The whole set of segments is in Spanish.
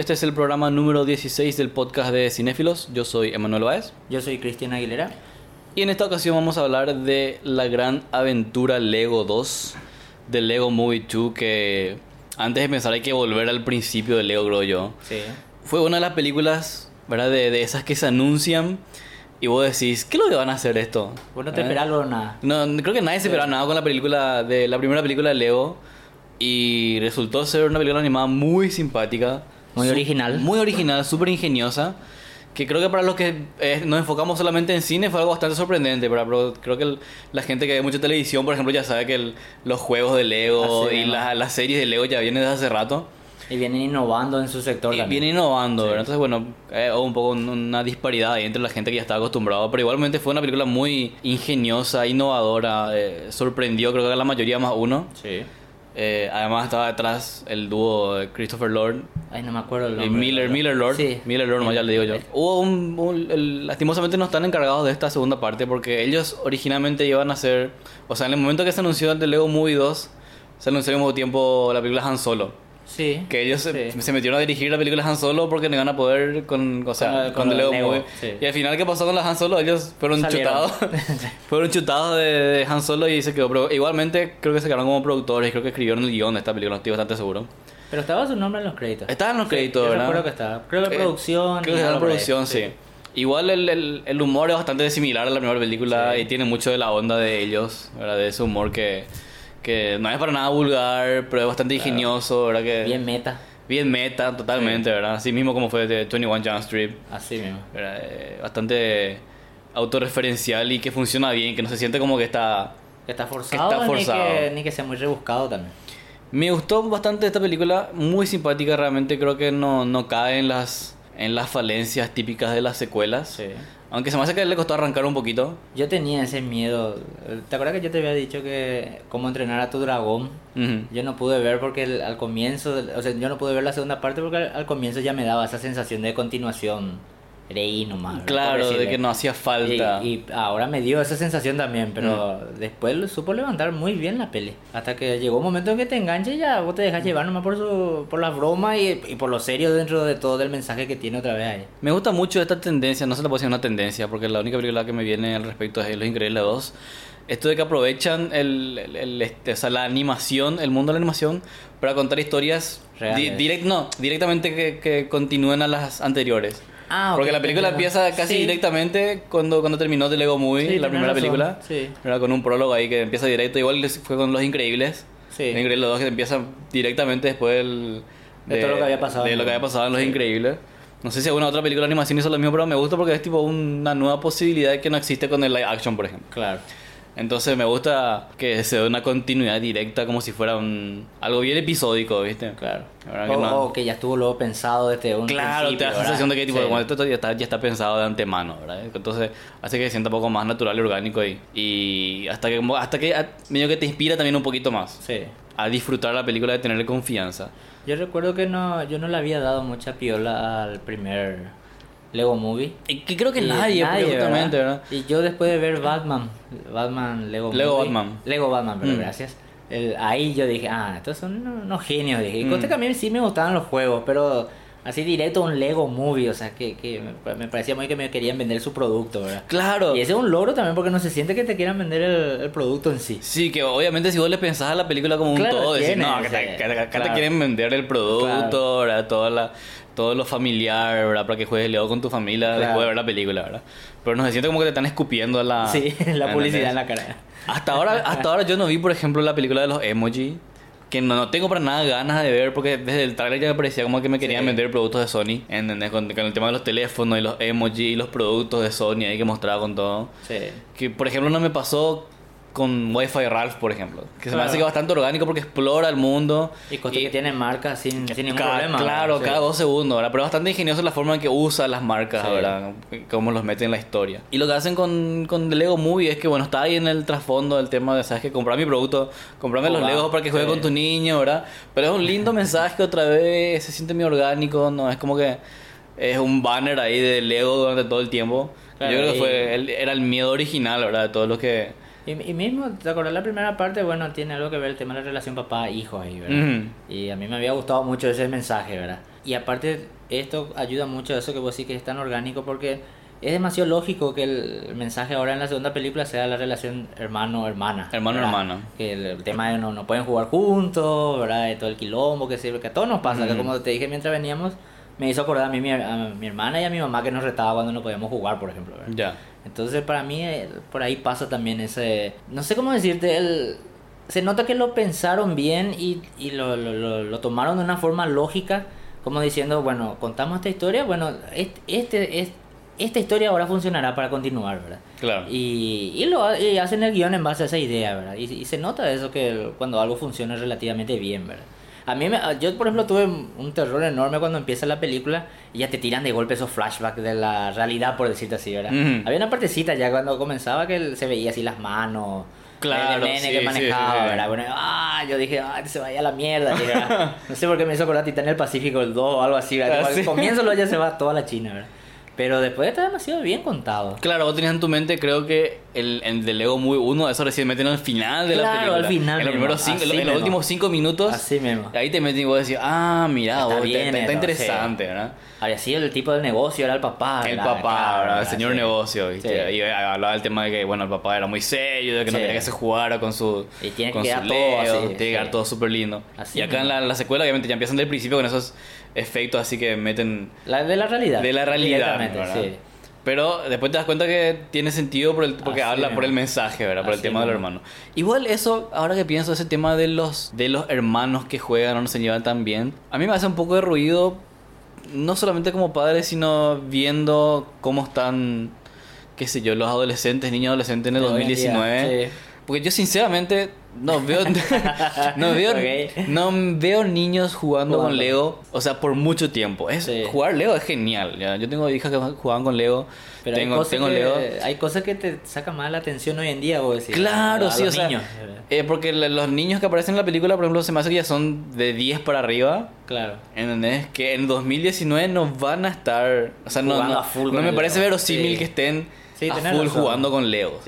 Este es el programa número 16 del podcast de Cinéfilos. Yo soy Emanuel Báez. Yo soy Cristian Aguilera. Y en esta ocasión vamos a hablar de la gran aventura Lego 2, de Lego Movie 2, que antes de pensar hay que volver al principio de Lego, creo yo. Sí. Fue una de las películas, ¿verdad? De, de esas que se anuncian y vos decís, ¿qué es lo que van a hacer esto? Vos no te ¿Eh? esperabas nada. No, creo que nadie se esperaba nada con la película, de la primera película de Lego. Y resultó ser una película animada muy simpática. Muy Su- original. Muy original, súper ingeniosa. Que creo que para los que eh, nos enfocamos solamente en cine fue algo bastante sorprendente. Pero, pero creo que el- la gente que ve mucha televisión, por ejemplo, ya sabe que el- los juegos de Lego Así y la- las series de Lego ya vienen desde hace rato. Y vienen innovando en su sector Y también. viene innovando, Sí. ¿verdad? Entonces, bueno, eh, hubo un poco un- una disparidad ahí entre la gente que ya estaba acostumbrada, pero igualmente fue una película muy ingeniosa, innovadora, eh, sorprendió creo que a la mayoría más uno. Sí. Eh, además estaba detrás el dúo de Christopher Lord Ay, no me acuerdo el y. Miller, Miller Lord. Sí. Miller Lord, más ya le digo yo. Hubo un, un- el- lastimosamente no están encargados de esta segunda parte porque ellos originalmente iban a hacer, o sea, en el momento que se anunció el de Lego Movie 2, se anunció al mismo tiempo la película Han Solo. Sí. Que ellos se, Sí. se metieron a dirigir la película Han Solo porque no iban a poder con, o sea, Con con, con Lego, Movie. sí. Y al final, ¿qué pasó con la Han Solo? Ellos fueron Salieron. chutados. fueron chutados de, de Han Solo y se quedó. Pero igualmente creo que se quedaron como productores creo que escribieron el guion de esta película, estoy bastante seguro. Pero estaba su nombre en los créditos. Estaban los Sí, créditos, yo ¿verdad? recuerdo que estaba. Creo que Eh, producción. Creo que por ahí. producción, sí. Igual el, el, el humor es bastante similar a la primera película Sí. y tiene mucho de la onda de ellos, ¿verdad? De ese humor que, que no es para nada vulgar, pero es bastante ingenioso, ¿verdad? Que, Bien meta. Bien meta, totalmente, ¿verdad? Así mismo como fue de 21 Jump Street. Así mismo. Eh, bastante autorreferencial y que funciona bien, que no se siente como que está... Que está forzado, está forzado. Ni, que, ni que sea muy rebuscado también. Me gustó bastante esta película, muy simpática realmente, creo que no, no cae en las, en las falencias típicas de las secuelas. Sí. Aunque se me hace que le costó arrancar un poquito. Yo tenía ese miedo. ¿Te acuerdas que yo te había dicho que cómo entrenar a tu dragón? Yo no pude ver porque el- al comienzo, o sea, yo no pude ver la segunda parte porque al, al comienzo ya me daba esa sensación de continuación. Reí nomás. Claro, de que no hacía falta. Y, y ahora me dio esa sensación también, pero Mm. después lo supo levantar muy bien la peli. Hasta que llegó un momento en que te enganche y ya vos te dejas llevar nomás por, su, por las bromas y, y por lo serio dentro de todo del mensaje que tiene otra vez ahí. Me gusta mucho esta tendencia, no se la puedo decir una tendencia, porque la única película que me viene al respecto es Los Increíbles 2. Esto de que aprovechan el, el- el- este, o sea, la animación, el mundo de la animación, para contar historias di- direct- no, directamente que, que continúen a las anteriores. Ah, Porque la película entiendo. empieza casi Sí. directamente cuando, cuando terminó The Lego Movie, Sí, la primera razón, película. sí. ¿verdad? Con un prólogo ahí que empieza directo. Igual fue con Los Increíbles. Sí. Los Increíbles 2 que empieza directamente después del, De todo lo que había pasado. de lo que había pasado en Los. Increíbles. No sé si alguna otra película de animación hizo lo mismo, pero me gusta porque es tipo una nueva posibilidad que no existe con el live action, por ejemplo. Claro. Entonces me gusta que se dé una continuidad directa como si fuera un algo bien episódico, ¿viste? Claro. La verdad que O, no. o que ya estuvo luego pensado desde un Claro, te da la sensación de que tipo, Sí. bueno, esto ya está, ya está pensado de antemano, ¿verdad? Entonces hace que se sienta un poco más natural y orgánico y, y hasta que hasta que a- medio que te inspira también un poquito más Sí. a disfrutar la película, de tenerle confianza. Yo recuerdo que no, yo no le había dado mucha piola al primer Lego Movie. Y que creo que Y nadie, porque justamente, ¿verdad? Y yo después de ver Batman, Batman Lego, Lego Movie- Batman. Lego Batman, pero Mm. gracias. El- ahí yo dije, ah, estos son unos, genios. Dije. Y Mm. conté que a mí sí me gustaban los juegos, pero así directo un Lego Movie, o sea, que, que me, parecía muy que me querían vender su producto, ¿verdad? Claro. Y ese es un logro también porque no se siente que te quieran vender el, el producto en sí. Sí, que obviamente si vos le pensás a la película como un Claro, todo, decís, no, que, te, sí, que te- claro. quieren vender el producto, Claro. ¿verdad? Toda la, todo lo familiar, ¿verdad? Para que juegues Lego con tu familia Claro. después de ver la película, ¿verdad? Pero no se siente como que te están escupiendo la... sí, la publicidad en la cara. Hasta ahora, hasta ahora yo no vi, por ejemplo, la película de los emoji. Que no, no tengo para nada ganas de ver porque desde el trailer ya me parecía como que me querían Sí. vender productos de Sony. ¿Entendés? Con, con el tema de los teléfonos y los emoji y los productos de Sony ahí que mostraba con todo. Sí. Que por ejemplo no me pasó con Wi-Fi Ralph, por ejemplo. Que se me hace que es bastante orgánico porque explora el mundo. Y tiene marca sin, sin ningún problema. Claro, cada dos segundos, ¿verdad? Pero es bastante ingenioso la forma en que usa las marcas, Sí. ¿verdad? Cómo los mete en la historia. Y lo que hacen con, con The Lego Movie es que, bueno, está ahí en el trasfondo del tema de, ¿sabes? Que comprar mi producto, comprarme los Jugar, Legos para que juegue sí. con tu niño, ¿verdad? Pero es un lindo mensaje otra vez, se siente muy orgánico, ¿no? Es como que es un banner ahí de Lego durante todo el tiempo. Claro, Yo creo que fue, era el miedo original, ¿verdad? De todo lo que... Y, y mismo, ¿te acordás la primera parte? Bueno, tiene algo que ver el tema de la relación papá-hijo ahí, ¿verdad? Y a mí me había gustado mucho ese mensaje, ¿verdad? Y aparte, esto ayuda mucho a eso que vos decís que es tan orgánico porque es demasiado lógico que el mensaje ahora en la segunda película sea la relación hermano-hermana. Hermano-hermano. Que el, tema de no, no pueden jugar juntos, ¿verdad? De todo el quilombo que sirve, que a todos nos pasa, que como te dije mientras veníamos, me hizo acordar a mí, mi, a mi hermana y a mi mamá que nos retaba cuando no podíamos jugar, por ejemplo. ¿verdad? Ya. Entonces para mí eh, por ahí pasa también ese... No sé cómo decirte, el, se nota que lo pensaron bien y, y lo, lo, lo, lo tomaron de una forma lógica, como diciendo, bueno, contamos esta historia, bueno, este, este, es- esta historia ahora funcionará para continuar, ¿verdad? Claro. Y, y lo y hacen el guion en base a esa idea, ¿verdad? Y, y se nota eso que cuando algo funciona relativamente bien, ¿verdad? A mí, me, yo por ejemplo tuve un terror enorme cuando empieza la película y ya te tiran de golpe esos flashbacks de la realidad, por decirte así, ¿verdad? Había una partecita ya cuando comenzaba que se veía así las manos. Claro, el nene sí, que manejaba, sí, sí. ¿verdad? Bueno, ah, yo dije, ah, se vaya a la mierda. ¿verdad? no sé por qué me hizo acordar Titán del Pacífico el 2 o algo así, ¿verdad? Ah, al comienzo lo ya se va toda la China, ¿verdad? Pero después está demasiado bien contado. Claro, vos tenías en tu mente, creo que el, el de Lego Muy 1, eso recién meten al final de la Claro, película. al final En los, primeros cinco, en los últimos cinco minutos. Así mismo. Ahí te meten y vos decís, ah, mira, Está vos, bien está, está eso, interesante, ¿verdad? Había sido el tipo del negocio, era el papá. El ¿verdad? papá, Claro, ¿verdad? El señor Sí. negocio, ¿viste? Sí. Y hablaba del tema de que, bueno, el papá era muy serio, de que no quería que se jugara con su. Y tiene que con quedar su todo así, Tiene que quedar todo súper lindo. Así y acá en la, la secuela, obviamente, ya empiezan del principio con esos efectos así que meten La, de la realidad. de la realidad. Pero después te das cuenta que tiene sentido por el, porque Así habla por el mensaje, ¿verdad? Por el Así tema de los hermanos. Igual eso, ahora que pienso, ese tema de los, de los hermanos que juegan o no se llevan tan bien, a mí me hace un poco de ruido, no solamente como padre, sino viendo cómo están, qué sé yo, los adolescentes, niños adolescentes en el De hoy en día, 2019. sí. Porque yo sinceramente no veo no veo no veo niños jugando, con. Lego, o sea, por mucho tiempo. Es Sí. jugar Lego es genial. ¿ya? Yo tengo hijas que jugaban con Lego. Pero tengo hay, cosas tengo que, Lego. hay cosas que te sacan más la atención hoy en día, vos decís. Claro, a sí, los o sea, eh, porque los niños que aparecen en la película, por ejemplo, se me hace que ya son de 10 para arriba. Claro. ¿Entendés? Que en 2019 no van a estar. O sea, no, Jugando no, a full no me parece Lego. verosímil Sí. que estén Sí, a full razón. jugando con Lego.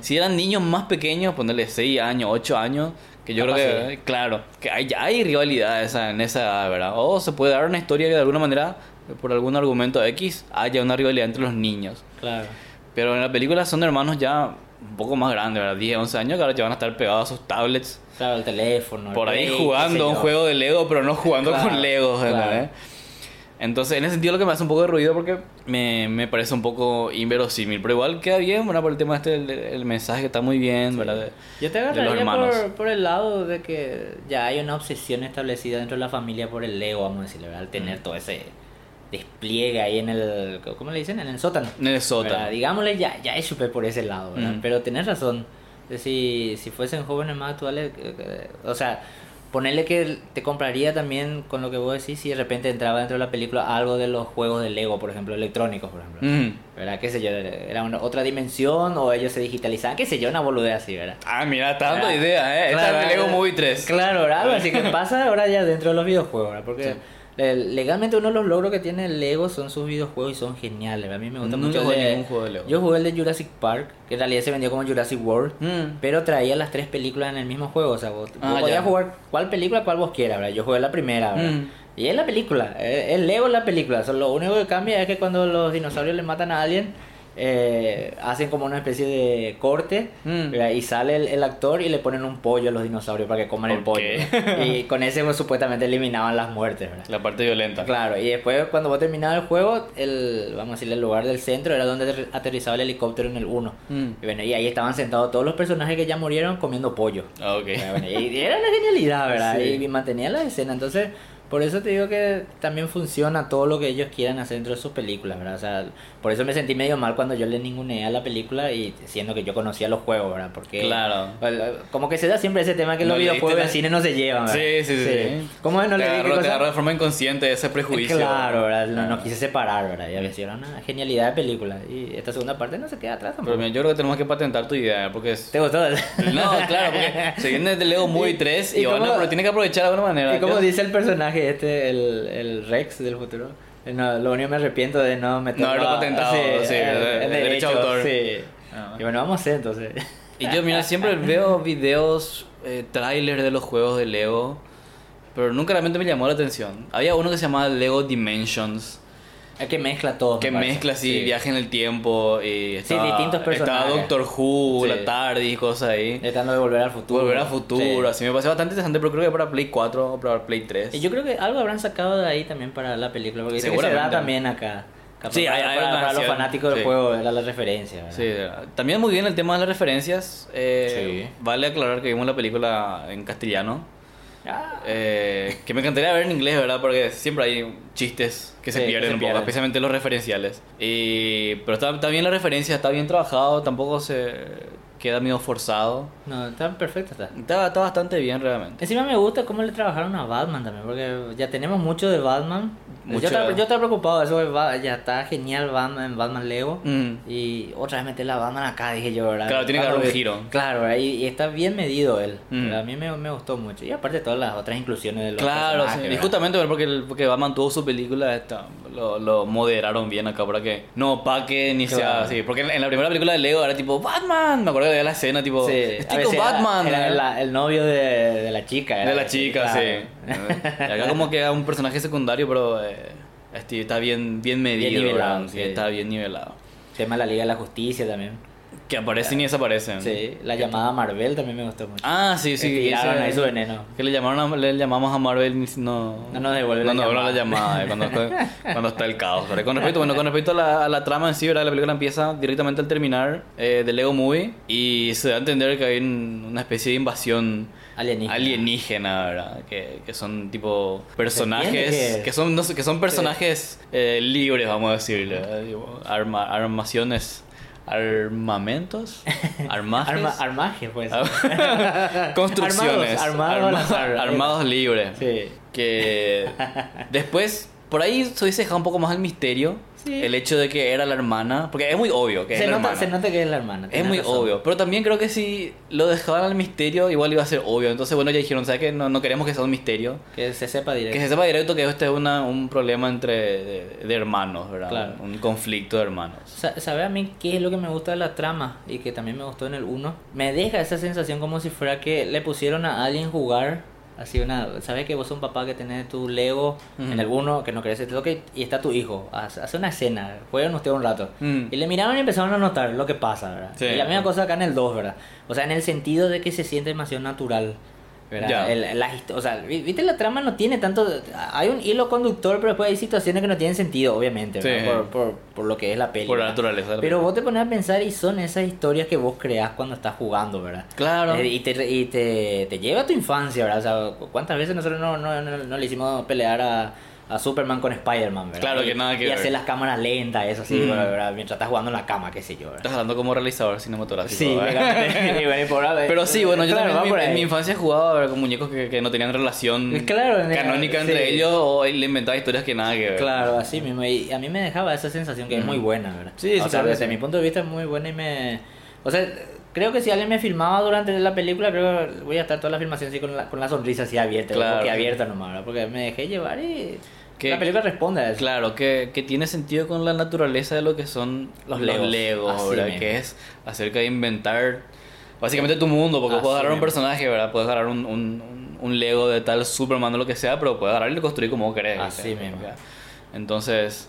Si eran niños más pequeños, ponerle 6 años, 8 años, que yo Capaz creo que, sí. claro, que hay, ya hay rivalidad esa, en esa edad, ¿verdad? O se puede dar una historia que de alguna manera, por algún argumento X, haya una rivalidad entre los niños. Claro. Pero en la película son hermanos ya un poco más grandes, ¿verdad? 10, 11 años, que ahora ya van a estar pegados a sus tablets. Claro, el teléfono. el Por ahí Play, jugando un juego de Lego, pero no jugando Claro, con Legos, claro. ¿entendés? Entonces, en ese sentido, lo que me hace un poco de ruido porque me, me parece un poco inverosímil. Pero igual queda bien, ¿verdad? Por el tema este, el, el mensaje que está muy bien, ¿verdad? Yo te agarraría por, por el lado de que ya hay una obsesión establecida dentro de la familia por el Lego, vamos a decirle, ¿verdad? Al tener Mm. todo ese despliegue ahí en el. ¿Cómo le dicen? En el sótano. En el sótano. ¿verdad? Digámosle, ya, ya es súper por ese lado, ¿verdad? Mm. Pero tenés razón. Si, si fuesen jóvenes más actuales, eh, eh, o sea, ponerle que te compraría también con lo que vos decís si de repente entraba dentro de la película algo de los juegos de Lego, por ejemplo, electrónicos, por ejemplo. Mm. ¿Verdad? ¿Qué sé yo? Era una, otra dimensión o ellos se digitalizaban, qué sé yo, una boludez así, ¿verdad? Ah, mira, está dando ¿Verdad? idea, ¿eh? Esta Claro, es de Lego Movie 3. Claro, ¿verdad? Así que pasa ahora ya dentro de los videojuegos, ¿verdad? Porque Sí. Le- legalmente uno de los logros que tiene Lego son sus videojuegos y son geniales. A mí me gusta mucho jugué de- ningún juego de Lego. Yo jugué el de Jurassic Park, que en realidad se vendió como Jurassic World. Mm. Pero traía las tres películas en el mismo juego, o sea, vos, vos Ah, podías jugar cuál película, cual vos quieras, ¿verdad? Yo jugué la primera, ¿verdad? Mm. Y es la película, eh, el Lego es la película, solo lo único que cambia es que cuando los dinosaurios le matan a alguien, eh, hacen como una especie de corte Mm. y sale el, el actor y le ponen un pollo a los dinosaurios para que coman el pollo. y con ese pues, supuestamente eliminaban las muertes, ¿verdad? La parte violenta. Claro, y después cuando vos terminabas el juego, el, vamos a decirle, el lugar del centro era donde ater- aterrizaba el helicóptero en el 1. Mm. Y, bueno, y ahí estaban sentados todos los personajes que ya murieron comiendo pollo. Ah. Bueno, y, y era una genialidad, ¿verdad? Sí. Y, mantenían la escena. Entonces, por eso te digo que también funciona todo lo que ellos quieran hacer dentro de sus películas, ¿verdad? O sea, por eso me sentí medio mal cuando yo le ninguneé a la película y siendo que yo conocía los juegos, ¿verdad? Porque Claro. como que se da siempre ese tema que No los videojuegos la- del cine no se llevan, ¿verdad? Sí, sí, sí. sí. ¿Cómo es? No te le te cosa? agarró de forma inconsciente ese prejuicio. Claro, ¿verdad? No, no quise separar, ¿verdad? Y a veces era una genialidad de película. Y esta segunda parte no se queda atrás Pero tampoco. mira, yo creo que tenemos que patentar tu idea, porque es... ¿Te gustó? No, claro, porque se viene de Lego Movie 3 y, ¿Y cómo- pero tiene que aprovechar de alguna manera. Y como dice el personaje este, el, el Rex del futuro. No, lo único que me arrepiento de no meterlo No haberlo patentado, sí, el, el el derecho de autor. Sí. Ah. Y bueno, vamos a hacer entonces. Y yo, mira, siempre veo videos, eh, trailers de los juegos de Lego pero nunca realmente me llamó la atención. Había uno que se llamaba Lego Dimensions. Que mezcla todo. Que me mezcla así, Sí. viaje en el tiempo y estaba, distintos personajes. Estaba Doctor Who, Sí. la TARDIS, cosas ahí. Tratando de volver al futuro. Volver a futuro, Sí. así me pareció bastante interesante, pero creo que para Play 4 o para Play 3. Y yo creo que algo habrán sacado de ahí también para la película, porque dice que se Seguramente. da también acá. Capaz Sí, para, hay- hay para- para los fanáticos del sí. juego era la referencia. ¿verdad? Sí, también muy bien el tema de las referencias. eh, Sí. Vale aclarar que vimos la película en castellano. Ah, eh, que me encantaría ver en inglés, ¿verdad? Porque siempre hay chistes que se Sí, que pierden se un poco, especialmente los referenciales. Y, pero está, está bien la referencia, está bien trabajado, tampoco se queda medio forzado. no, está perfecto está. Está, está bastante bien realmente. Encima me gusta cómo le trabajaron a Batman también, porque ya tenemos mucho de Batman. Mucho. Yo, estaba, yo estaba preocupado, eso ya está genial Batman Batman Lego. Mm. Y otra vez meter la Batman acá, dije yo, ¿verdad? Claro, tiene que dar un giro. Claro, y, y está bien medido él. Mm. A mí me, me gustó mucho. Y aparte todas las otras inclusiones de los Claro, sí. y justamente porque, porque Batman tuvo su película, esta, lo, lo moderaron bien acá para que no opaque ni sea Claro. así. Porque en, en la primera película de Lego era tipo Batman, me acuerdo que había la escena tipo, Sí, estoy con era- Batman. Era, ¿eh? la- el novio de, de la chica. era- De la chica, claro. sí. Y acá como que era un personaje secundario, pero eh, este, está bien, bien medido. nivelado, ¿verdad? sí. Está bien nivelado. Tema de la Liga de la Justicia también. Que aparecen y desaparecen. Sí, la llamada Marvel también me gustó mucho. Ah, sí, sí. Que tiraron ese- ahí su veneno. Que le llamaron a- le llamamos a Marvel y no, No nos devuelve no la devuelve la llamada. llamada eh, cuando, cuando está el caos. ¿verdad? Con respecto, bueno, con respecto a la, a la trama en sí, ¿verdad? la película empieza directamente al terminar eh, de Lego Movie y se da a entender que hay un- una especie de invasión Alienígena. alienígena, ¿verdad? Que, que son tipo personajes que- son no sé, que son personajes eh, libres, vamos a decirle, arma, armaciones armamentos armajes Arma, armaje, pues. construcciones Armados, armados arma- al azar. armados libres Sí. que después por ahí se dejado un poco más el misterio Sí. el hecho de que era la hermana porque es muy obvio que Se es la nota, hermana se nota que es la hermana. es muy razón. obvio pero también creo que si lo dejaban al misterio igual iba a ser obvio entonces bueno ya dijeron sabes que no, no queremos que sea un misterio Que se sepa directo. que se sepa directo que este es una, un problema entre de, de hermanos verdad Claro. un conflicto de hermanos Sa- ¿Sabe a mí qué es lo que me gusta de la trama? Y que también me gustó en el 1. Me deja esa sensación como si fuera que le pusieron a alguien jugar. Así una, ¿sabes que vos sos un papá que tenés tu Lego Ujú. en el 1 que no querés que te toque y está tu hijo? Hace una escena, juegan ustedes un rato. Mm. Y le miraron y empezaron a notar lo que pasa, ¿verdad? Sí. Y la misma cosa acá en el 2, ¿verdad? O sea, en el sentido de que se siente demasiado natural. ¿Verdad? Ya. El- la histo- o sea, vi- viste, la trama no tiene tanto. Hay un hilo conductor, pero después hay situaciones que no tienen sentido, obviamente, ¿verdad? Sí. Por, por, por lo que es la peli. por la ¿verdad? naturaleza la Pero vos te pones a pensar y son esas historias que vos creás cuando estás jugando, ¿verdad? Claro. Eh, y te, y te, te lleva a tu infancia, ¿verdad? O sea, ¿cu- ¿cuántas veces nosotros no, no, no, no le hicimos pelear a, a Superman con Spider-Man, ¿verdad? Claro Y- que nada que Y ver. hacer las cámaras lentas, eso sí, Mm. ¿verdad? Mientras estás jugando en la cama, qué sé yo, ¿verdad? Estás hablando como realizador cinematográfico. Sí. Y y Pero sí, bueno, yo Claro, también por en mi, ahí. en mi infancia jugaba con muñecos que, que no tenían relación Claro, canónica entre ellos o le inventaba historias que nada que ver. Claro, así mismo. Y a mí me dejaba esa sensación que es muy buena, ¿verdad? Sí, sí, O sea, claro desde sí. mi punto de vista es muy buena y me... O sea, creo que si alguien me filmaba durante la película, creo que voy a estar toda la filmación así con la, con la sonrisa así abierta, Claro. porque abierta nomás, ¿verdad? Porque me dejé llevar y... Que- la película responde a eso. Claro, que, que tiene sentido con la naturaleza de lo que son Los los Legos. ¿verdad? Que es acerca de inventar básicamente tu mundo, porque puedes agarrar un personaje, ¿verdad? Puedes agarrar un, un, un- Lego de tal Superman o lo que sea, pero puedes agarrar y construir como querés. Así ¿viste? mismo. Entonces,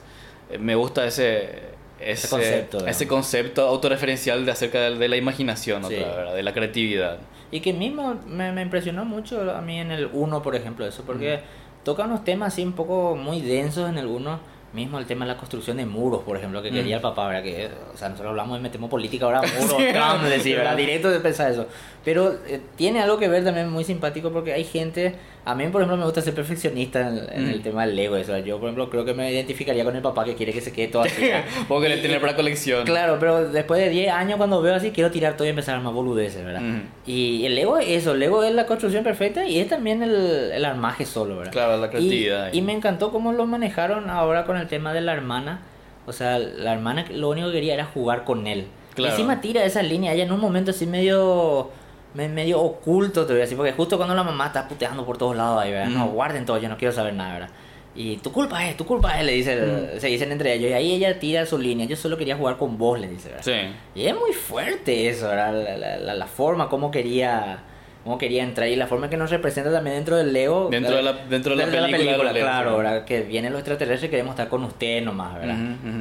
eh, me gusta ese... Ese, concepto, ese concepto autorreferencial de acerca de, de la imaginación, Sí. otra, de la creatividad. Y que mismo me, me impresionó mucho a mí en el 1, por ejemplo, eso, porque toca unos temas así un poco muy densos en el 1. Mismo el tema de la construcción de muros, por ejemplo, que quería el papá, ¿verdad? Que, o sea, nosotros hablamos de metemos política ahora, muros, Trump, decir, ¿verdad? Directo de pensar eso. Pero eh, tiene algo que ver también muy simpático porque hay gente, a mí por ejemplo me gusta ser perfeccionista en, en el Mm. tema del Lego, eso. Yo por ejemplo creo que me identificaría con el papá que quiere que se quede todo así. querer Y- tener para colección. Claro, pero después de 10 años cuando veo así, quiero tirar todo y empezar a armar boludeces, ¿verdad? Y el Lego es eso, el Lego es la construcción perfecta y es también el, el armaje solo, ¿verdad? Claro, la creatividad. y me encantó cómo lo manejaron ahora con el tema de la hermana. O sea, la hermana lo único que quería era jugar con él. Claro. Y encima tira esa línea, ella en un momento así medio me- medio oculto, te voy a decir, porque justo cuando la mamá está puteando por todos lados ahí, ¿verdad? No, guarden todo, yo no quiero saber nada, ¿verdad? Y tu culpa es, tu culpa es, le dice, Mm. se dicen entre ellos. Y ahí ella tira su línea, yo solo quería jugar con vos, le dice, ¿verdad? Sí. Y es muy fuerte eso, ¿verdad? La, la- la- la forma, cómo quería cómo quería entrar y la forma que nos representa también dentro del Lego. Dentro de la, dentro de la película, claro, ¿verdad? Que vienen los extraterrestres y queremos estar con usted nomás, ¿verdad?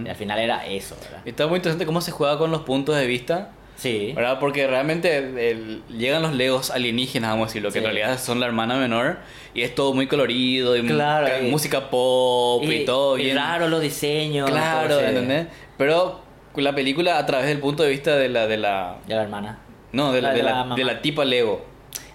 Y al final era eso, ¿verdad? Y Está muy interesante cómo se juega con los puntos de vista. Sí. ¿Verdad? Porque realmente el- llegan los legos alienígenas, vamos a decirlo, que Sí. en realidad son la hermana menor y es todo muy colorido y Claro, y- música pop y, todo y bien. raro los diseños. Claro, ese- ¿entendés? Pero la película a través del punto de vista de la de la De la hermana. no, de la, La de de la, la mamá. de la tipa Lego.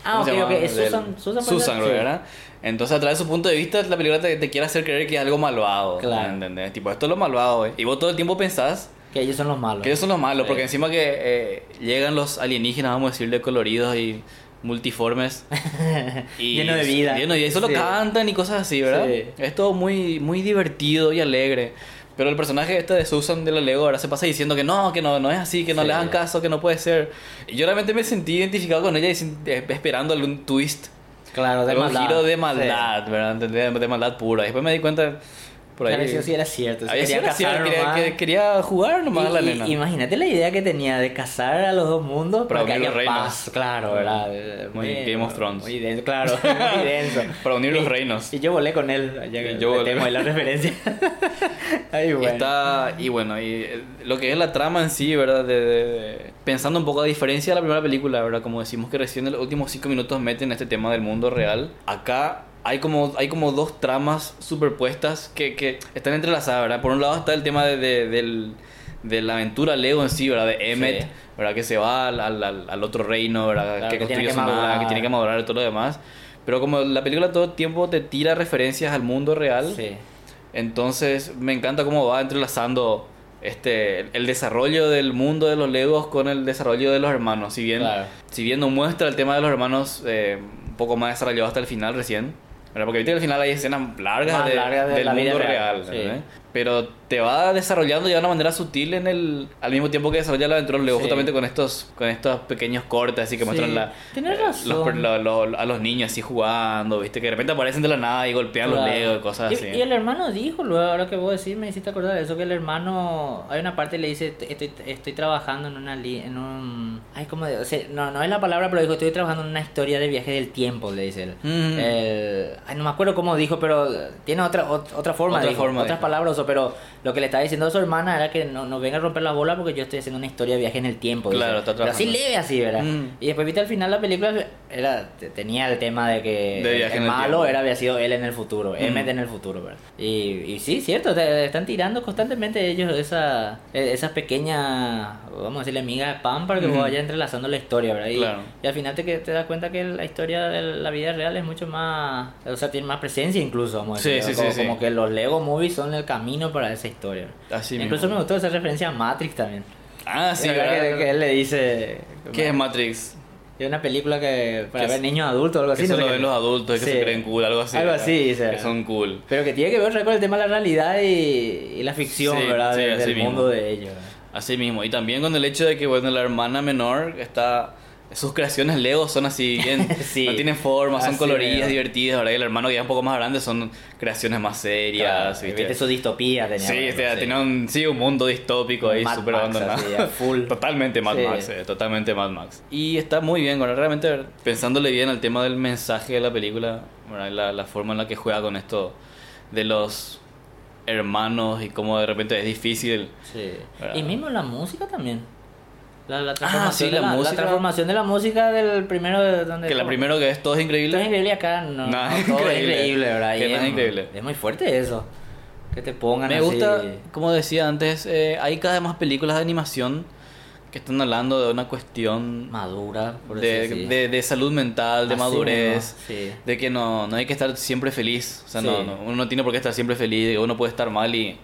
Ah, ¿Cómo ok, ok. Es Susan, Susan, Susan, creo, Sí. ¿verdad? Entonces, a través de su punto de vista, la película te, te quiere hacer creer que es algo malvado. Claro. ¿Entendés? Tipo, esto es lo malvado, ¿eh? Y vos todo el tiempo pensás Que ellos son los malos. que ellos son los malos, porque encima que eh, llegan los alienígenas, vamos a decirle, coloridos y multiformes. y Lleno de vida. Lleno de vida. Y solo Sí. cantan y cosas así, ¿verdad? Sí. Es todo muy, muy divertido y alegre. Pero el personaje este de Susan de la Lego ahora se pasa diciendo que no, que no, no es así, que no Sí. le hagan caso, que no puede ser. Y yo realmente me sentí identificado con ella eh, esperando algún twist, Claro, de algún maldad. giro de maldad, ¿verdad? ¿Entendés? De maldad pura. Y después me di cuenta por ahí. Claro, sí era cierto. Había quería así, casar quería, que- quería jugar nomás a la Y- y- nena. Imagínate la idea que tenía de casar a los dos mundos Para para que unir haya los reinos. paz, claro, ¿verdad? Eh, Muy bueno, Game of Thrones. Muy denso, claro, muy denso. Para unir los Y- reinos. Y yo volé con él, ya que yo volé. la referencia. Ay, bueno. Está, y bueno, y eh, lo que es la trama en sí, ¿verdad? De, de- de- pensando un poco a diferencia de la primera película, ¿verdad? Como decimos que recién en los últimos cinco minutos meten este tema del mundo real. Acá hay como, hay como dos tramas superpuestas que, que están entrelazadas, ¿verdad? Por un lado está el tema de, de- del- de la aventura Lego en sí, ¿verdad? De Emmet, Sí. ¿verdad? Que se va al, al- al- otro reino, ¿verdad? Claro, que, que tiene construye que su que tiene que madurar y todo lo demás. Pero como la película todo el tiempo te tira referencias al mundo real, Sí. entonces me encanta cómo va entrelazando este el desarrollo del mundo de los Legos con el desarrollo de los hermanos. Si bien, Claro. si bien no muestra el tema de los hermanos eh, un poco más desarrollado hasta el final recién. Porque ahorita al final hay escenas largas, Más de- largas de del la vida mundo real, real. sí. Pero te va desarrollando ya de una manera sutil en el al mismo tiempo que desarrolla la aventura Legos, Sí. justamente con estos con estos pequeños cortes así que Sí. muestran la, eh, razón. los per- lo- lo- a los niños así jugando, ¿viste? Que de repente aparecen de la nada y golpean los. Legos y cosas Y- así. Y, el hermano dijo, luego, ahora que vos decís, me hiciste acordar de eso, que el hermano, hay una parte que le dice, estoy, estoy trabajando en una, li- en un, ay, como, de- o sea, no, no es la palabra, pero dijo, estoy trabajando en una historia de viaje del tiempo, le dice él. Mm. Ay, no me acuerdo cómo dijo, pero tiene otra, ot- otra forma, Otra dijo, forma, otras dijo. palabras, pero lo que le estaba diciendo a su hermana era que no, no venga a romper la bola porque yo estoy haciendo una historia de viaje en el tiempo. Claro, dice. está Pero así leve, así, ¿verdad? Mm. Y después viste al final la película, era, te- tenía el tema de que De el malo era había sido él en el futuro, Emmet en el futuro, ¿verdad? Y, y sí, cierto, te- están tirando constantemente ellos esa, e- esas pequeñas, vamos a decirle, migas de pan para que Ujú. vos vayas entrelazando la historia, ¿verdad? Y, Claro. y al final te, te das cuenta que la historia de la vida real es mucho más, o sea, tiene más presencia incluso, vamos a Sí, decir, sí, como, sí, sí. como que los Lego Movies son el camino para esa historia. Así incluso mismo. me gustó esa referencia a Matrix también. Ah, sí. ¿verdad? que, que él le dice... ¿Qué es Matrix? Es una película que para Que ver es- niños adultos o algo así. Que no solo sé ven los adultos que Sí. se creen cool, algo así. Algo ¿verdad? así, o sea. Que son cool. Pero que tiene que ver con el tema de la realidad y, y la ficción, Sí, ¿verdad? sí, De- del mismo. mundo de ellos. Así mismo. Y también con el hecho de que, bueno, la hermana menor está... Sus creaciones Lego son así bien... Sí. No tienen forma, son Así coloridas, divertidas, ¿verdad? Y el hermano que ya es un poco más grande son creaciones más serias, Claro, ¿viste? su distopía tenía. Sí, o sea, tenía un, sí, un mundo distópico ahí súper abandonado. así, full. totalmente Mad Sí. Max, eh, totalmente Mad Max. Y está muy bien, bueno, realmente pensándole bien al tema del mensaje de la película, la, la forma en la que juega con esto de los hermanos y cómo de repente es difícil. Sí. ¿Verdad? Y mismo la música también. La, la transformación, Ah, sí, de la la, la música. transformación de la música del primero de donde Que la primero que es todo es increíble. Todo es increíble acá, no, todo es increíble. increíble, ¿verdad? Y es, increíble. es muy fuerte eso. Que te pongan Me así. gusta, como decía antes, eh, hay cada vez más películas de animación que están hablando de una cuestión madura, por de, decir de, de salud mental, de Así madurez, sí. de que no, no hay que estar siempre feliz. O sea, no, no- uno no tiene por qué estar siempre feliz, uno puede estar mal y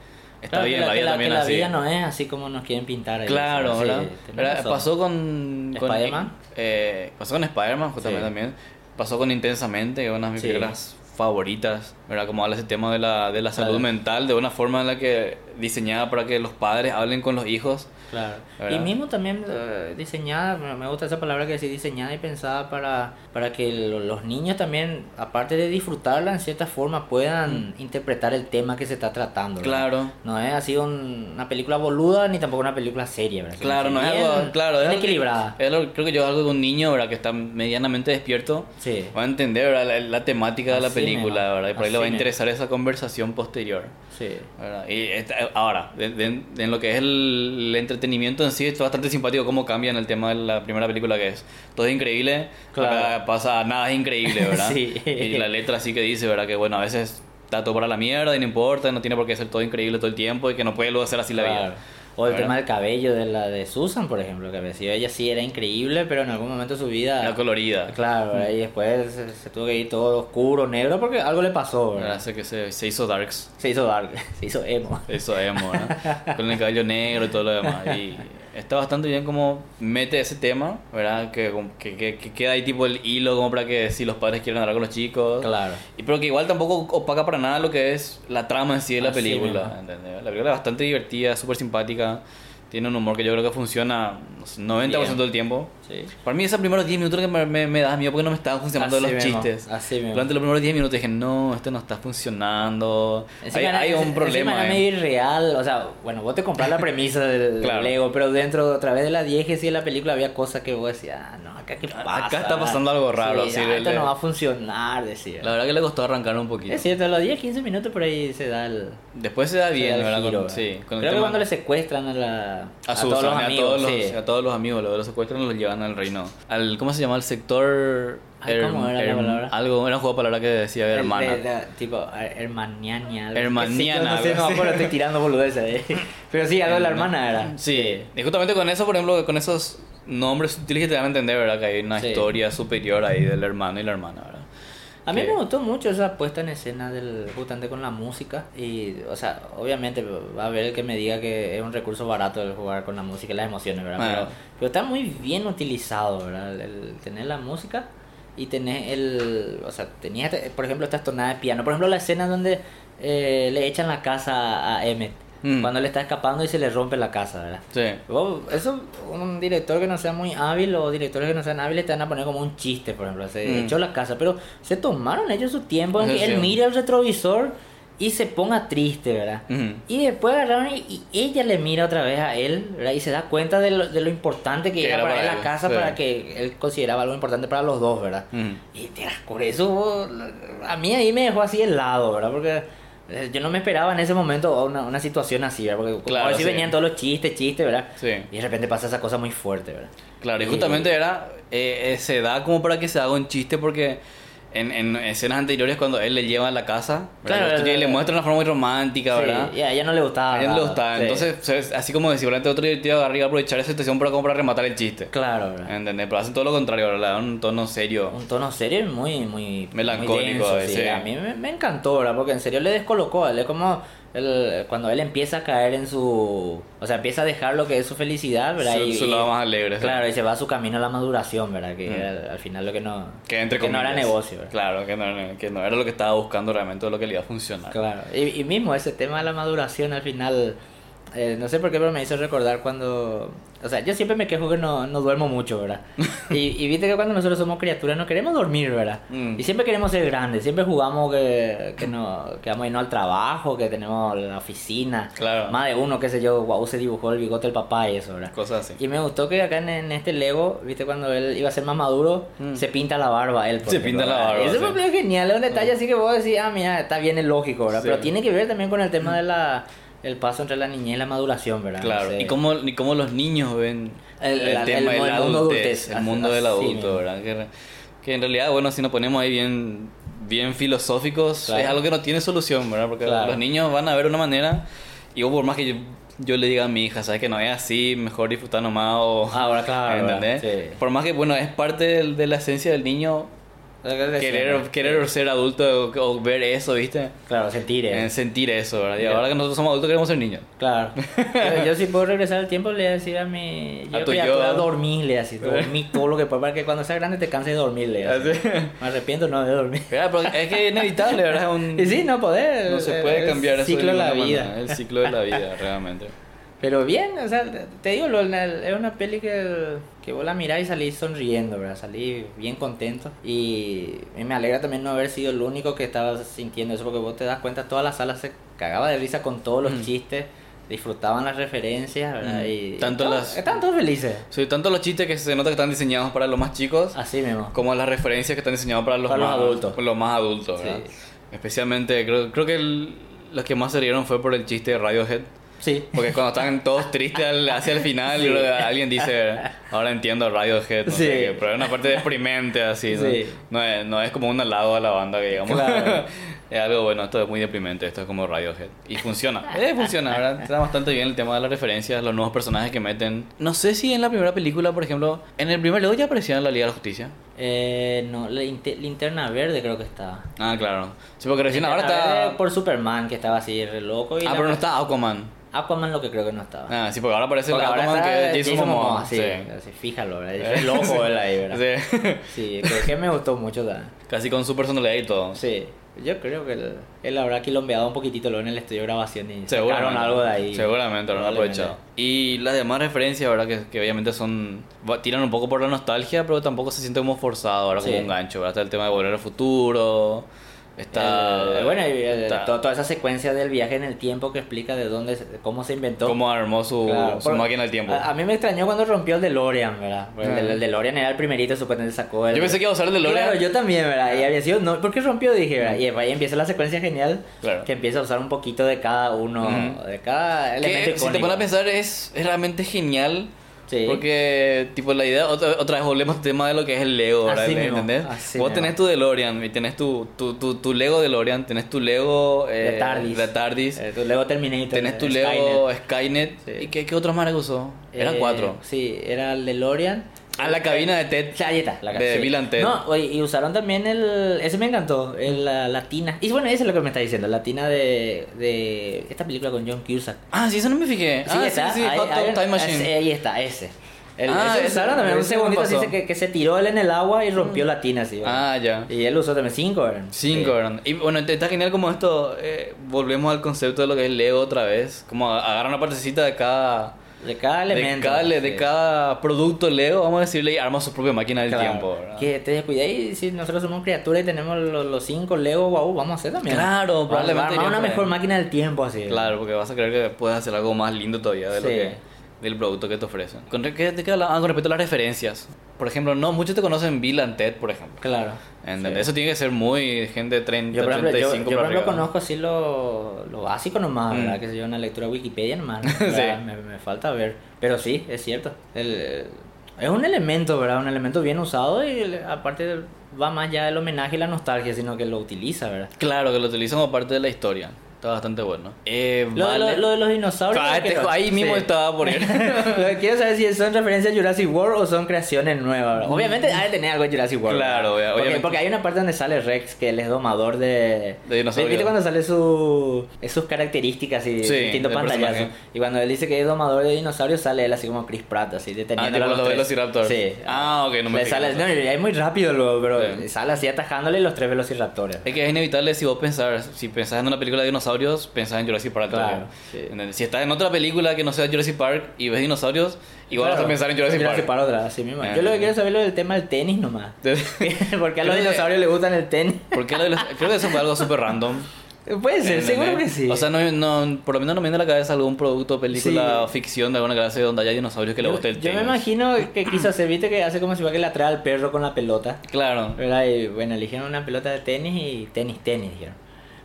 está Claro, bien, la que vida también que la así. vida no es así como nos quieren pintar. ahí, Claro, ¿verdad? razón. Pasó con... con ¿Spider-Man? eh, pasó con Spider-Man, justamente Sí. también. Pasó con Intensamente, que es una de mis Sí. películas favoritas, ¿verdad? Como habla ese tema de la, de la salud mental, de una forma en la que diseñada para que los padres hablen con los hijos. Claro. ¿Verdad? Y mismo también eh, diseñada, me- gusta esa palabra que decís, diseñada y pensada para, para que lo- los niños también, aparte de disfrutarla en cierta forma, puedan interpretar el tema que se está tratando. ¿verdad? Claro. No es así un- una película boluda ni tampoco una película seria, ¿verdad? Claro, no es algo, claro, es algo que- equilibrada. es algo- creo que yo algo de un niño, ¿verdad? Que está medianamente despierto. Sí. Va a entender ¿verdad? La, la temática de la Así película, mismo, ¿verdad? Y por ahí le va a mismo. interesar esa conversación posterior. Sí. ¿verdad? Y esta- ahora, de- de- de- en lo que es el, el entretenimiento en sí, es bastante simpático cómo cambia en el tema de la primera película que es. Todo es increíble, Claro. acá pasa nada es increíble, ¿verdad? Sí. Y la letra sí que dice, ¿verdad? Que bueno, a veces está todo para la mierda y no importa, no tiene por qué ser todo increíble todo el tiempo y que no puede luego ser así la vida. O el tema del cabello de la de Susan, por ejemplo, que decía ella sí era increíble, pero en algún momento de su vida... Era colorida. Claro, ¿verdad? y después se, se tuvo que ir todo oscuro, negro, porque algo le pasó, ¿verdad? Hace que se, se hizo darks. Se hizo dark, se hizo emo. Eso emo, ¿verdad? Con el cabello negro y todo lo demás. Y está bastante bien como mete ese tema, ¿verdad? Que, que, que, que queda ahí tipo el hilo como para que si los padres quieren hablar con los chicos. Claro. Y pero que igual tampoco opaca para nada lo que es la trama en sí de la Así película. mismo. ¿entendés? La película es bastante divertida, súper simpática. Tiene un humor que yo creo que funciona 90% Bien. del tiempo. Sí. Para mí esos primeros 10 minutos que me, me, me da miedo porque no me estaban funcionando Así los mismo, chistes. así mismo. Durante los primeros 10 minutos dije, no, este no está funcionando. Encima hay era- hay un problema. era eh. irreal, o sea, bueno, vos te compras la premisa del Claro. Lego, pero dentro, a través de la diégesis de la película había cosas que vos decías, ah, no, acá qué pasa. Acá está pasando algo raro, Sí, así, ah, esto no va a funcionar, decía. La verdad que le costó arrancar un poquito. Es cierto, a los 10, 15 minutos por ahí se da el, Después se da se bien, da el ¿verdad? giro, Con- ¿verdad? sí, con el Creo que tema- cuando le secuestran a la a, todos Susan, los a amigos, todos los, sí. a todos los amigos, los secuestran y los llevan al reino. Al, ¿Cómo se llama? El sector... Ay, ¿cómo era la palabra? Algo, era un juego de palabras que decía El- hermana. de- de- tipo, a- hermaniania. algo- Hermaniana, sí, no sé, no, pero estoy tirando boludeces. eh. Pero sí, algo de la hermana era. Sí, y justamente con eso, por ejemplo, con esos nombres sutiles que te dan a entender, ¿verdad? Que hay una Sí. historia superior ahí del hermano y la hermana, ¿verdad? A mí me gustó mucho esa puesta en escena del justamente con la música y, o sea, obviamente va a haber el que me diga que es un recurso barato el jugar con la música y las emociones, ¿verdad? Pero, pero está muy bien utilizado, ¿verdad? El, el tener la música y tener el, o sea, tenía, este- por ejemplo, estas tonadas de piano. Por ejemplo, la escena donde eh, le echan la casa a Emmett, Mm. cuando él está escapando y se le rompe la casa, ¿verdad? Sí. Eso, un director que no sea muy hábil o directores que no sean hábiles te van a poner como un chiste, por ejemplo. Se Mm. echó la casa, pero se tomaron ellos su tiempo en que sí. él mire el retrovisor y se ponga triste, ¿verdad? Ujú. Y después agarraron y, y ella le mira otra vez a él, ¿verdad? Y se da cuenta de lo, de lo importante que, Que era era para él la casa, sí. para que él consideraba algo importante para los dos, ¿verdad? Ujú. Y tira, por eso a mí ahí me dejó así helado, ¿verdad? Porque yo no me esperaba en ese momento una, una situación así, ¿verdad? Porque como Claro, así sí. venían todos los chistes, chistes, ¿verdad? Sí. Y de repente pasa esa cosa muy fuerte, ¿verdad? Claro, y justamente era, eh, eh, se da como para que se haga un chiste porque en, en escenas anteriores cuando él le lleva a la casa, Claro, ¿verdad? claro, le claro. muestra una forma muy romántica, ¿verdad? Sí, y a ella no le gustaba. A ella no le gustaba, sí. entonces así como decir, durante otro directivo arriba aprovechar esa situación para, como para rematar el chiste. Claro, ¿verdad? ¿Entendés? Pero hacen todo lo contrario, ¿verdad? Le un tono serio. Un tono serio y muy, muy Melancólico, muy denso, eh, sí. sí. A mí me, me encantó, ¿verdad? Porque en serio le descolocó. Él es como cuando él empieza a caer en su. O sea, empieza a dejar lo que es su felicidad, ¿verdad? Su, y, su y- lado más alegre. sí. Claro, y se va a su camino a la maduración, ¿verdad? Que Mm. era al final lo que no. Que entre que no era negocio, ¿verdad? Claro, que no, que no era lo que estaba buscando realmente, lo que le iba a funcionar. Claro, y, y mismo ese tema de la maduración al final, eh, no sé por qué, pero me hizo recordar cuando, o sea, yo siempre me quejo que no, no duermo mucho, ¿verdad? Y, y viste que cuando nosotros somos criaturas no queremos dormir, ¿verdad? Mm. Y siempre queremos ser grandes, siempre jugamos que, que, no, que vamos a irnos al trabajo, que tenemos la oficina, Claro. más de uno, qué sé yo, guau, se dibujó el bigote del papá y eso, ¿verdad? Cosas así. Y me gustó que acá en, en este Lego, viste, cuando él iba a ser más maduro, Mm. se pinta la barba él. Se pinta la ¿verdad? barba, Eso sí. me parece genial, es un detalle así que vos decís, ah, mira, está bien, es lógico, ¿verdad? Sí. Pero tiene que ver también con el tema de la el paso entre la niñez y la maduración, ¿verdad? Claro, No sé. y cómo, y cómo los niños ven El- el, tema el de la mundo adultez, adultez, el mundo del adulto. ¿verdad? Que, que en realidad, bueno, si nos ponemos ahí bien, bien filosóficos, Claro. es algo que no tiene solución, ¿verdad? Porque Claro. los niños van a ver una manera, y vos por más que yo, yo le diga a mi hija, ¿sabes? Que no es así, mejor disfrutar nomás o... Ahora, claro, ¿Entendés? Sí. Por más que, bueno, es parte del- de la esencia del niño Sea, querer, querer ser adulto o, o ver eso, ¿viste? Claro, sentir En eso. sentir eso, ¿verdad? Y Ya. ahora que nosotros somos adultos queremos ser niños. Claro. Yo, yo si puedo regresar al tiempo le voy a decir a mi... A Yo tu criatura, yo. dormirle así. Dormir todo lo que pueda para que cuando seas grande te canses de dormirle. así. Así. Me arrepiento no de dormir. Pero es que es inevitable, ¿verdad? Un- Y sí, no poder. no se eh, puede el cambiar eso ciclo de la ninguna vida. manera, El ciclo de la vida, realmente. Pero bien, o sea, te digo, es una peli que, que vos la mirás y salís sonriendo, ¿verdad? Salí bien contento. Y, y me alegra también no haber sido el único que estaba sintiendo eso, porque vos te das cuenta, toda la sala se cagaba de risa con todos los Mm. chistes, disfrutaban las referencias, ¿verdad? Mm. Y Tanto todos- las- Estaban todos felices. Sí, tanto los chistes que se nota que están diseñados para los más chicos, Así mismo. como las referencias que están diseñadas para los, Para los más adultos. Los más adultos, ¿verdad? Sí. Especialmente, creo, creo que el- los que más se rieron fue por el chiste de Radiohead. Sí. Porque cuando están todos tristes al- hacia el final, Sí. luego alguien dice, ahora entiendo Radiohead, no sé Sí. qué, pero es una parte deprimente así, ¿no? Sí. No, es, no es como un halago a la banda que digamos. Claro. es algo bueno, esto es muy deprimente, esto es como Radiohead. Y funciona, eh, funciona, ¿verdad? Está bastante bien el tema de las referencias, los nuevos personajes que meten. No sé si en la primera película, por ejemplo, en el primer Lego ya aparecía en la Liga de la Justicia. Eh, no, la inte- linterna verde creo que estaba. Ah, claro. Sí, porque recién ahora está... por Superman, que estaba así re loco. Y Ah, pero no está Aquaman. Aquaman lo que creo que no estaba. Ah, sí, porque ahora aparece Porque el ahora Aquaman que es Jason Momoa. sí, Sí. así, fíjalo, ¿verdad? Es loco él ahí, ¿verdad? Sí. Sí, creo que me gustó mucho también. Casi con su personalidad y todo. Sí, yo creo que él, él habrá quilombeado un poquitito luego en el estudio de grabación y sacaron algo de ahí. Seguramente lo han aprovechado. Y las demás referencias, ¿verdad? Que, que obviamente son. tiran un poco por la nostalgia, pero tampoco se siente como forzado, ahora Sí. como un gancho, ¿verdad? Está el tema de volver al futuro. Está. El- bueno, el- está- to- toda esa secuencia del viaje en el tiempo que explica de dónde, cómo se inventó. Cómo armó su, Claro, su máquina del tiempo. A, a mí me extrañó cuando rompió el DeLorean, ¿verdad? Porque el, Ah. el DeLorean era el primerito, supuestamente sacó el... Yo pensé que iba a usar el DeLorean. Claro, yo también, ¿verdad? Y había sido, no, ¿por qué rompió? Dije, ¿verdad? Y ahí empieza la secuencia genial, Claro. que empieza a usar un poquito de cada uno, Ujú. de cada elemento que si te pones a pensar es, es realmente genial. Sí. Porque, tipo, la idea, otra, otra vez volvemos al tema de lo que es el Lego, ¿verdad? ¿Entendés? así Vos mismo. tenés tu DeLorean y tenés tu, tu, tu, tu Lego DeLorean, tenés tu Lego eh, de TARDIS. de TARDIS, Eh, tu Lego Terminator. tenés tu Skynet. Lego Skynet. Sí. ¿Y qué, qué otros más usó? Eran Eh, cuatro. Sí, era el DeLorean. Ah, la cabina de Ted. Está, la De sí. Bill and Ted. No, oye, y usaron también el. Ese me encantó, el, la latina. Y bueno, eso es lo que me está diciendo, latina de, de esta película con John Cusack. Ah, sí, eso no me fijé. Sí, ah, está. sí, sí, ahí, Hot ahí- Tub Time Machine. ese- ahí está, ese. El, Ah, ese usaron también un segundito, dice que, que se tiró él en el agua y rompió la tina así. ¿verdad? Ah, ya. Y él usó también cinco. Cinco. Y bueno, está genial como esto, eh, volvemos al concepto de lo que es Lego otra vez. Como agarra una partecita de cada... De cada De elemento. cada, de cada producto Lego, vamos a decirle, y arma su propia máquina del Claro. tiempo. ¿verdad? Que te descuidé y si nosotros somos criaturas y tenemos los, los cinco Lego, wow, vamos a hacer también. Claro, Vamos a probablemente armar una mejor máquina del tiempo así. Claro, porque vas a creer que puedes hacer algo más lindo todavía de lo que, del producto que te ofrecen. ¿Con, qué- de qué? Ah, con respecto a las referencias. Por ejemplo, no muchos te conocen Bill and Ted, por ejemplo. Claro. Sí. Eso tiene que ser muy gente de 30, Yo, por ejemplo, yo, 35 yo, por ejemplo, conozco así lo, lo básico nomás, Mm. ¿verdad? Que se yo una lectura de Wikipedia nomás. ¿verdad? me, me falta ver. Pero sí, es cierto. El- es un elemento, ¿verdad? Un elemento bien usado y aparte va más allá del homenaje y la nostalgia, sino que lo utiliza, ¿verdad? Claro, que lo utilizan como parte de la historia. Está bastante bueno. Eh, Lo, de vale. lo- lo de los dinosaurios. Ah, ahí mismo sí. estaba por quiero saber si son referencias a Jurassic World o son creaciones nuevas. Obviamente hay de tener algo de Jurassic World. Claro, porque, obviamente. porque hay una parte donde sale Rex, que él es domador de... De dinosaurios. ¿Viste cuando sale su, sus características y Sí, distintos pantallazos? Y cuando él dice que es domador de dinosaurios, sale él así como Chris Pratt, así Ah, deteniendo tipo a los los tres. Velociraptor. Sí. Ah, ok, no me Le sale, no, es muy rápido luego, pero Sí. sale así atajándole los tres Velociraptores. Es que es inevitable si vos pensás, si pensás en una película de dinosaurios, pensás en Jurassic Park. Claro, también. sí. Si estás en otra película que no sea Jurassic Park y ves dinosaurios, igual vas a Claro, pensar en Jurassic, Park. otra, así mismo. Ah, Yo lo que sí. quiero saber es lo del tema del tenis nomás. Porque a los dinosaurios les gustan el tenis. ¿Por qué lo de los- Creo que eso fue algo súper random. Puede ser, ¿entendés? seguro que sí. O sea, no, no, por lo menos no me viene a la cabeza algún producto, película Sí. o ficción de alguna clase donde haya dinosaurios que le guste el yo me tenis. imagino que quiso hacer, viste que hace como si fuera que le atrae al perro con la pelota. Claro. ¿Verdad? Y bueno, eligieron una pelota de tenis y tenis, tenis, dijeron.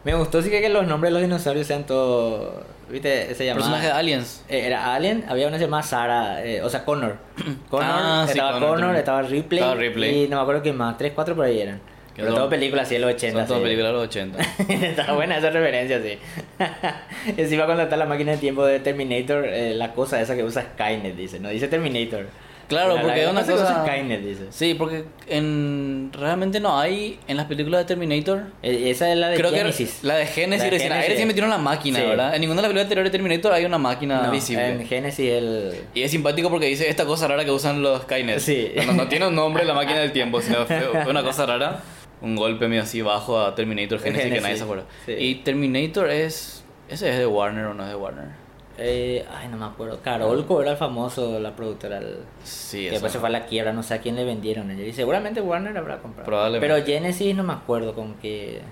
Me gustó sí que, los nombres de los dinosaurios sean todos. ¿Viste? Se llamaba. Personaje de Aliens. Eh, Era Alien, había una llamaba Sara, eh, o sea, Connor. Connor, Ah, sí, estaba Connor estaba Ripley, Estaba Ripley. Y no me acuerdo qué más, tres, cuatro por ahí eran. Pero son- todo películas así de los 80. Son todas sí. películas de los 80. está buena esa referencia, sí. Encima cuando está la máquina de tiempo de Terminator, eh, la cosa esa que usa Skynet, dice. No dice Terminator. Claro, La- porque es una cosa Skynet, dice. Sí, porque en realmente no hay en las películas de Terminator. Eh, Esa es la de Creo Genesis. que la de Genesis, La de metieron la máquina, Sí. ¿verdad? En ninguna de las películas anteriores de Terminator hay una máquina No, visible. En Genesis el... Y es simpático porque dice esta cosa rara que usan los Skynet. Sí. No, no tiene un nombre la máquina del tiempo, sino fue una cosa rara. Un golpe medio así bajo a Terminator Genesis, que nadie se acuerda. sí. Y Terminator es... ¿Ese es de Warner o no es de Warner? Eh, ay, no me acuerdo. Carolco era el famoso, la productora. El, Sí, que después se fue a la quiebra, no sé a quién le vendieron. Y seguramente Warner habrá comprado. Probablemente. Pero Genesis no me acuerdo con qué.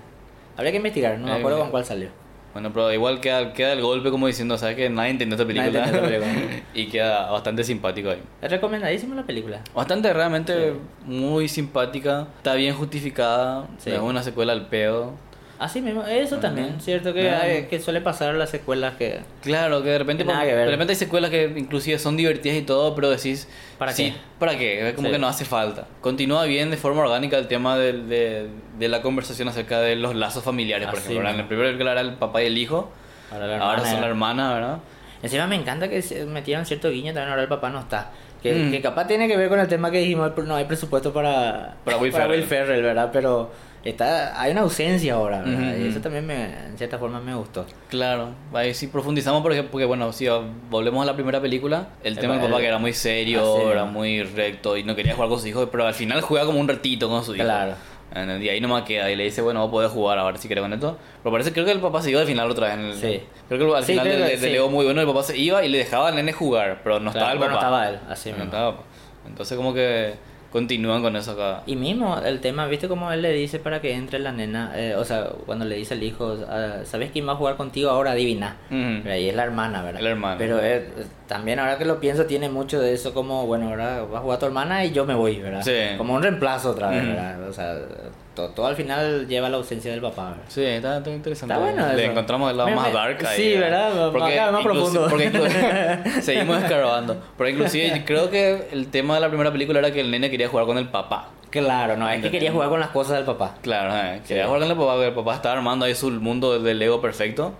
Habría que investigar, no me Eh, acuerdo con cuál salió. Bueno, pero igual queda, queda el golpe como diciendo, ¿sabes que Nadie entendió esta película. esta película. y queda bastante simpático ahí. Es recomendadísima la película. Bastante realmente muy simpática, está bien justificada, Sí. es una secuela al pedo. Así mismo, eso también, cierto que, hay- que suele pasar las secuelas que... Claro, que de repente, por- que ver. de repente hay secuelas que inclusive son divertidas y todo, pero decís, ¿Para sí, qué? ¿para qué? Es como Sí. que no hace falta. Continúa bien de forma orgánica el tema del- de, de la conversación acerca de los lazos familiares, por Así ejemplo. ¿verdad? En el primero era el papá y el hijo, Ahora, la ahora son la hermana, ¿verdad? Encima me encanta que se metieran cierto guiño también ahora el papá no está. Que, Mm. que capaz tiene que ver con el tema que dijimos, no hay presupuesto para, Para Will Ferrell. Ferrell, ¿verdad? Pero está hay una ausencia ahora, ¿verdad? Y eso también me, en cierta forma me gustó. Claro, ahí sí profundizamos por ejemplo, porque bueno, si volvemos a la primera película, el El tema del pa- papá el- que era muy serio, Ah, sí. era muy recto y no quería jugar con sus hijos, pero al final juega como un ratito con su hijo. Claro. Y ahí nomás queda y le dice, bueno, podés jugar ahora si querés con esto. Pero parece, creo que el papá siguió al final otra vez. En el- Sí. Creo que al Sí, final del que de, sí. Lego muy bueno, el papá se iba y le dejaba al nene jugar, pero no estaba el Claro, papá. no estaba él, así No mismo. estaba. Entonces como que continúan con eso acá. Y mismo el tema, ¿viste cómo él le dice para que entre la nena? Eh, o sea, cuando le dice al hijo, ah, ¿sabes quién va a jugar contigo ahora? Adivina. Y es la hermana, ¿verdad? La hermana. Pero eh, también ahora que lo pienso tiene mucho de eso como, bueno, ahora va a jugar tu hermana y yo me voy, ¿verdad? Sí. Como un reemplazo otra vez. ¿verdad? O sea, to- todo, al final lleva la ausencia del papá, ¿verdad? Sí, está, está interesante. Está bueno Le eso. encontramos el lado más dark ahí. sí, ¿verdad? Más- más inclusi- profundo. Porque seguimos escarbando. Pero inclusive creo que el tema de la primera película era que el nene quería jugar con el papá. Claro, no, es que quería jugar con las cosas del papá. Claro, eh, quería Sí. jugar con el papá, porque el papá estaba armando ahí su mundo del Lego perfecto.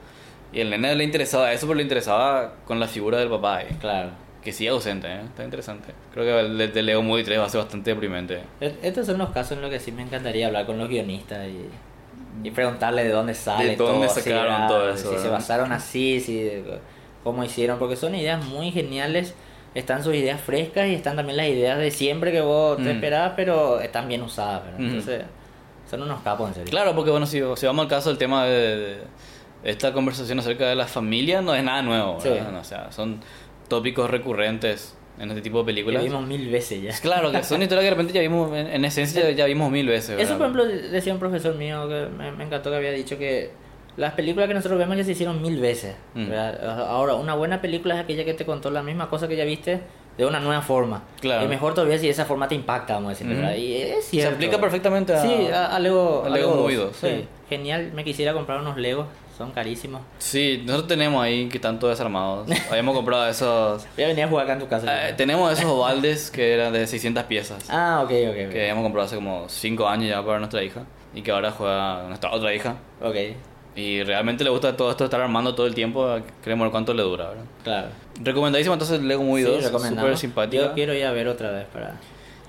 Y el nene le interesaba eso, pero le interesaba con la figura del papá ahí. Claro. Que sigue ausente, ¿eh? está interesante. Creo que el de, Lego Movie 3 va a ser bastante deprimente. Estos son los casos en los que sí me encantaría hablar con los guionistas y, y preguntarle de dónde sale De dónde todo, todo eso, Si se ¿verdad? basaron así, si cómo hicieron, porque son ideas muy geniales. Están sus ideas frescas y están también las ideas de siempre que vos te Mm. esperabas, pero están bien usadas. Entonces, son unos capos en serio. Claro, porque bueno, si, si vamos al caso del tema de, de esta conversación acerca de la familia, no es nada nuevo, Sí. ¿verdad? O sea, son tópicos recurrentes en este tipo de películas. vimos mil veces ya. Claro, que son historias que de repente ya vimos, en, en esencia ya vimos mil veces. Eso, por ¿verdad? ejemplo, decía un profesor mío que me, me encantó que había dicho que las películas que nosotros vemos ya se hicieron mil veces. Mm. ¿verdad? Ahora, una buena película es aquella que te contó la misma cosa que ya viste de una nueva forma. Claro. Y mejor todavía si esa forma te impacta, vamos a decir. ¿verdad? Y es Se cierto. aplica perfectamente a... Sí, a, a Lego. a Lego Movie 2, Sí. sí. Genial, me quisiera comprar unos Legos, son carísimos. Sí, nosotros tenemos ahí que todos desarmados. Habíamos comprado esos... Voy a venir a jugar acá en tu casa. eh, tenemos esos ovaldes que eran de 600 piezas. ah, ok, ok. Que habíamos comprado hace como 5 años ya para nuestra hija. Y que ahora juega nuestra otra hija. Ok, Y realmente le gusta todo esto, estar armando todo el tiempo. Queremos ver cuánto le dura, ¿verdad? claro. Recomendadísimo entonces Lego Movie Sí, 2. recomendamos. Súper simpática. Yo quiero ir a ver otra vez para...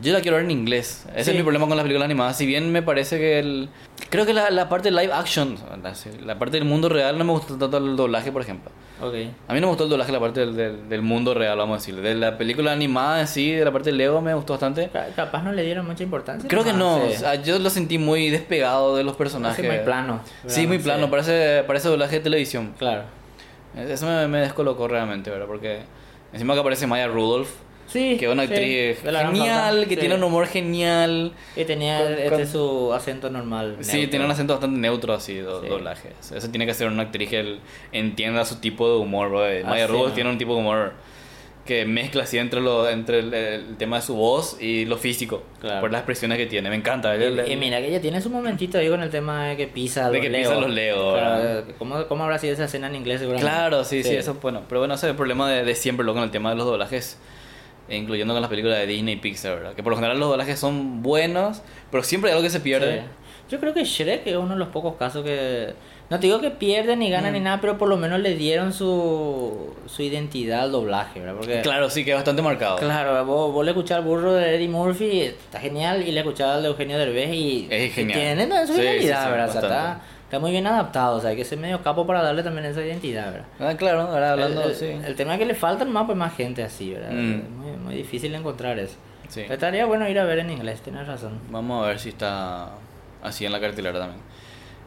Yo la quiero ver en inglés. Ese Sí. es mi problema con las películas animadas. Si bien me parece que el... Creo que la, la parte live action, la, la parte del mundo real no me gustó tanto el doblaje, por ejemplo. Ok. A mí no me gustó el doblaje, la parte del, del, del mundo real, vamos a decir. De la película animada en sí, de la parte de Lego me gustó bastante. Ca- Capaz no le dieron mucha importancia. Creo que no, Sí. o sea, yo lo sentí muy despegado de los personajes. muy plano. Sí, muy Sí. plano, parece, parece doblaje de televisión. Claro. Eso me, me descolocó realmente, ¿verdad? Porque encima que aparece Maya Rudolph, Sí. que es una sí, actriz de Gran genial, que sí. tiene un humor genial. Y tenía con- este con- su acento normal. Sí, neutro. tiene un acento bastante neutro así, do- Sí. doblaje. Eso tiene que ser una actriz que él entienda su tipo de humor, bro. Maya Así, Rudolph tiene un tipo de humor que mezcla así entre, lo, entre el, el tema de su voz y lo físico, Claro. por las expresiones que tiene. Me encanta. Y, y mira que ella tiene su momentito ahí con el tema de que pisa De los que Legos. pisa los Legos, Claro. ¿cómo, ¿Cómo habrá sido esa escena en inglés seguramente? Claro, sí, sí, eso bueno. Pero bueno, ese es el problema de, de siempre, lo con el tema de los doblajes, incluyendo con las películas de Disney y Pixar, ¿verdad? Que por lo general los doblajes son buenos, pero siempre hay algo que se pierde. Sí. Yo creo que Shrek es uno de los pocos casos que No te digo que pierden ni ganan ni nada, pero por lo menos le dieron su, su identidad al doblaje, ¿verdad? Porque, Claro, sí, que es bastante marcado. claro, vos, vos le escuchás al burro de Eddie Murphy, está genial, y le escuchás al de Eugenio Derbez y... Es genial. y Tienen su Sí, ¿verdad? O sea, está. Está muy bien adaptado, o sea, hay que ser medio capo para darle también esa identidad, ¿verdad? Ah, claro, ahora hablando, el, el- sí. el tema es que le faltan más, pues, más gente así, ¿verdad? Mm. Es muy, muy difícil encontrar eso. Sí. Pero Estaría bueno ir a ver en inglés, tienes razón. Vamos a ver si está así en la cartelera también.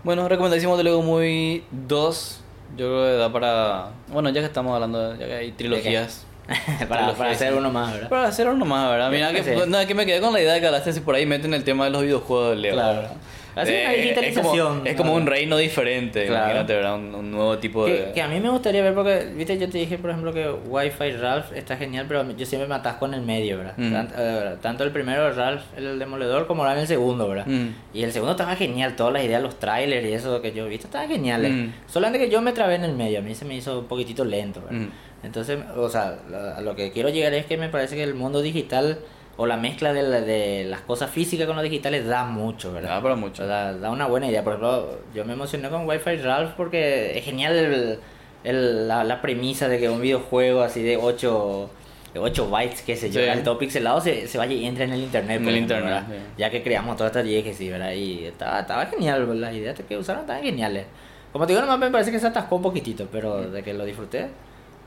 Bueno, recomendadísimo de Lego Movie 2. Yo creo que da para. Bueno, ya que estamos hablando, ya que hay trilogías. para, para hacer uno más, ¿verdad? Para hacer uno más, ¿verdad? Mira, que, Sí. no, es que me quedé con la idea de que hablaste si por ahí meten el tema de los videojuegos de Lego. Claro. ¿verdad? Así una Eh, es como, digitalización, es como un reino diferente, Claro. imagínate, ¿verdad? Un, un nuevo tipo de. Que, que a mí me gustaría ver porque, viste, yo te dije, por ejemplo, que Wi-Fi Ralph está genial, pero yo siempre me atasco en el medio, ¿verdad? Mm. Tant- eh, tanto el primero, Ralph, el demoledor, como ahora en el segundo, ¿verdad? Mm. Y el segundo estaba genial, todas las ideas, los trailers y eso que yo he visto, estaban geniales. Mm. Solamente que yo me trabé en el medio, a mí se me hizo un poquitito lento, ¿verdad? Entonces, o sea, a lo que quiero llegar es que me parece que el mundo digital o la mezcla de, la- de las cosas físicas con lo digitales da mucho, ¿verdad? Da para mucho. Da una buena idea. Por ejemplo, yo me emocioné con Wi-Fi Ralph porque es genial el- el- la, la premisa de que un videojuego así de 8, de 8 bytes, qué sé yo, Sí. ¿verdad? todo pixelado se, se vaya y entra en el internet. En por el ejemplo, internet, ¿verdad? sí. Ya que creamos todas estas que sí, ¿verdad? Y estaba, estaba genial, las ideas que usaron estaban geniales. Como te digo, nomás me parece que se atascó un poquitito, pero de que lo disfruté,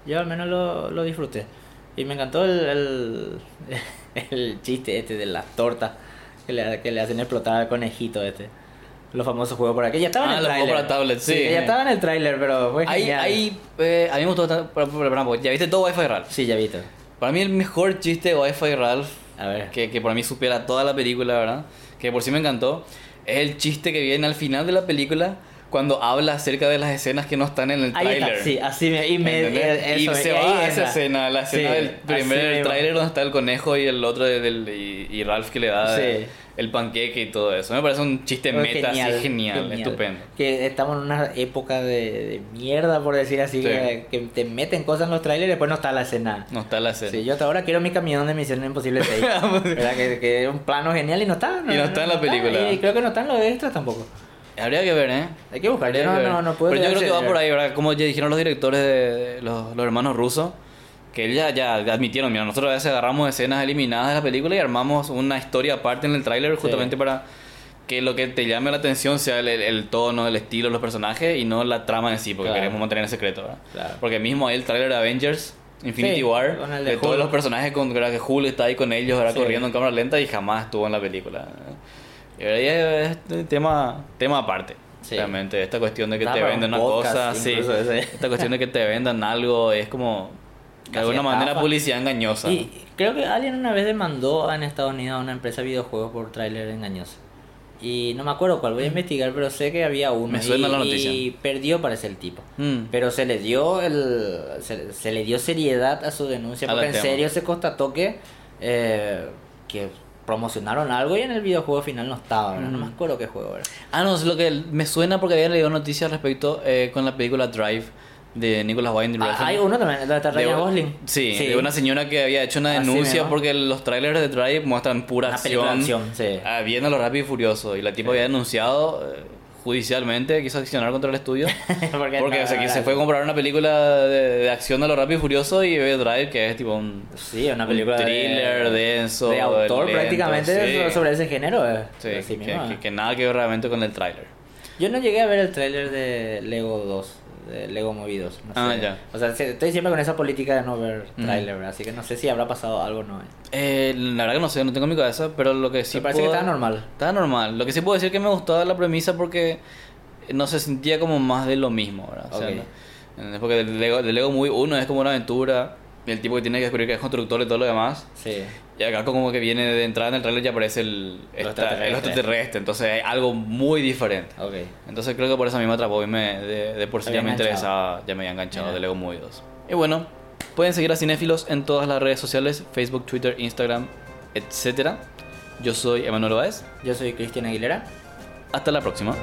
yo al menos lo, lo disfruté. Y me encantó el, el, el chiste este de las tortas que le, que le hacen explotar al conejito este. Los famosos juegos por aquí. Ya estaba Ah, en el los juegos tráiler. para tablet, sí. Ya estaba en el tráiler, pero fue Ahí, genial. ahí eh, a mí me gustó pero, ¿Ya viste todo Wi-Fi Ralph? Sí, ya visto. Para mí, el mejor chiste de Wi-Fi Ralph A ver. que, que para mí supera toda la película, ¿verdad? Que por sí me encantó. Es el chiste que viene al final de la película cuando habla acerca de las escenas que no están en el tráiler. sí, así me... Y, eh, y se va a esa escena, la escena Sí, del primer tráiler donde está el conejo y el otro del, y, y Ralph que le da Sí. el panqueque y todo eso. Me parece un chiste Fue meta así genial, estupendo. Que estamos en una época de, de mierda, por decir así, Sí. que, que te meten cosas en los trailers y después no está la escena. No está la escena. Sí, yo hasta ahora quiero mi camión de Misión Imposible 6. ¿Verdad? Que, que es un plano genial y no está. Y no está en la película. Y creo que no están los extras tampoco. Habría que ver, ¿eh? Hay que buscar. Yo Habría no, no, no puedo Pero yo creo que va por ahí, ¿verdad? Como ya dijeron los directores de, los, los hermanos rusos, que ya, ya admitieron, mira, nosotros a veces agarramos escenas eliminadas de la película y armamos una historia aparte en el tráiler justamente para que lo que te llame la atención sea el, el- tono, el estilo, los personajes y no la trama en sí, porque Claro. queremos mantener el secreto, ¿verdad? Claro. Porque mismo ahí el tráiler de Avengers, Infinity Sí, War, de de, todos los personajes con ¿verdad? que Hulk está ahí con ellos. Sí. corriendo en cámara lenta y jamás estuvo en la película. Es, tema, tema aparte. Sí. Realmente, esta cuestión de que te un una podcast cosa, sí. Esta cuestión de que te vendan algo es como de Casi alguna manera estafa. publicidad engañosa. Y creo que alguien una vez demandó en Estados Unidos a una empresa de videojuegos por tráiler engañoso. Y no me acuerdo cuál, voy a investigar, pero sé que había uno. Mm. Me suena y, la noticia. Y perdió, parece el tipo. Mm. Pero se le dio el se, se le dio seriedad a su denuncia, A porque en tema. serio se constató que, eh, que promocionaron algo y en el videojuego final no estaba, ¿verdad? no me acuerdo qué juego era. Ah, no, es lo que me suena porque había leído noticias respecto eh, con la película Drive de Nicholas Winding Ah, hay uno también, de, Gosling. sí, de una señora que había hecho una denuncia porque los trailers de Drive muestran pura Una acción, acción, sí. ah, lo rápido y furioso. Y la tipo había denunciado eh, judicialmente, quiso accionar contra el estudio. porque Porque no, o sea, que no, se fue a comprar una película de, de acción de lo rápido y furioso y ve Drive, que es tipo un, Sí, una un película thriller de, denso. de autor lento, prácticamente sí. sobre ese género. eh. Sí, Así que, mismo, que- eh. que nada que ver realmente con el tráiler. Yo no llegué a ver el tráiler de Lego 2, de Lego Movie 2. No Ah, sé. ya. O sea, se- estoy siempre con esa política de no ver Mm. tráiler, ¿verdad? Así que no sé si habrá pasado algo o no. eh. Eh, la verdad que no sé, no tengo en mi cabeza, pero lo que sí Me parece que puedo- estaba normal. Estaba normal. Lo que sí puedo decir que me gustaba la premisa porque no se sentía como más de lo mismo, ¿verdad? O sea, no- ¿entendés? porque el Lego, el Lego Movie 1 es como una aventura el tipo que tiene que descubrir que es constructor y todo lo demás. Sí. Y acá como que viene de entrada en el trailer ya aparece el, esta- extraterrestre. el extraterrestre, entonces hay algo muy diferente. Ok. Entonces creo que por eso a mí me atrapó y me, de, de por sí ya me había interesaba, ya me había enganchado Mira. de Lego Movie 2. Y bueno, pueden seguir a Cinéfilos en todas las redes sociales, Facebook, Twitter, Instagram, etcétera. Yo soy Emanuel Baez. Yo soy Cristian Aguilera. Hasta la próxima.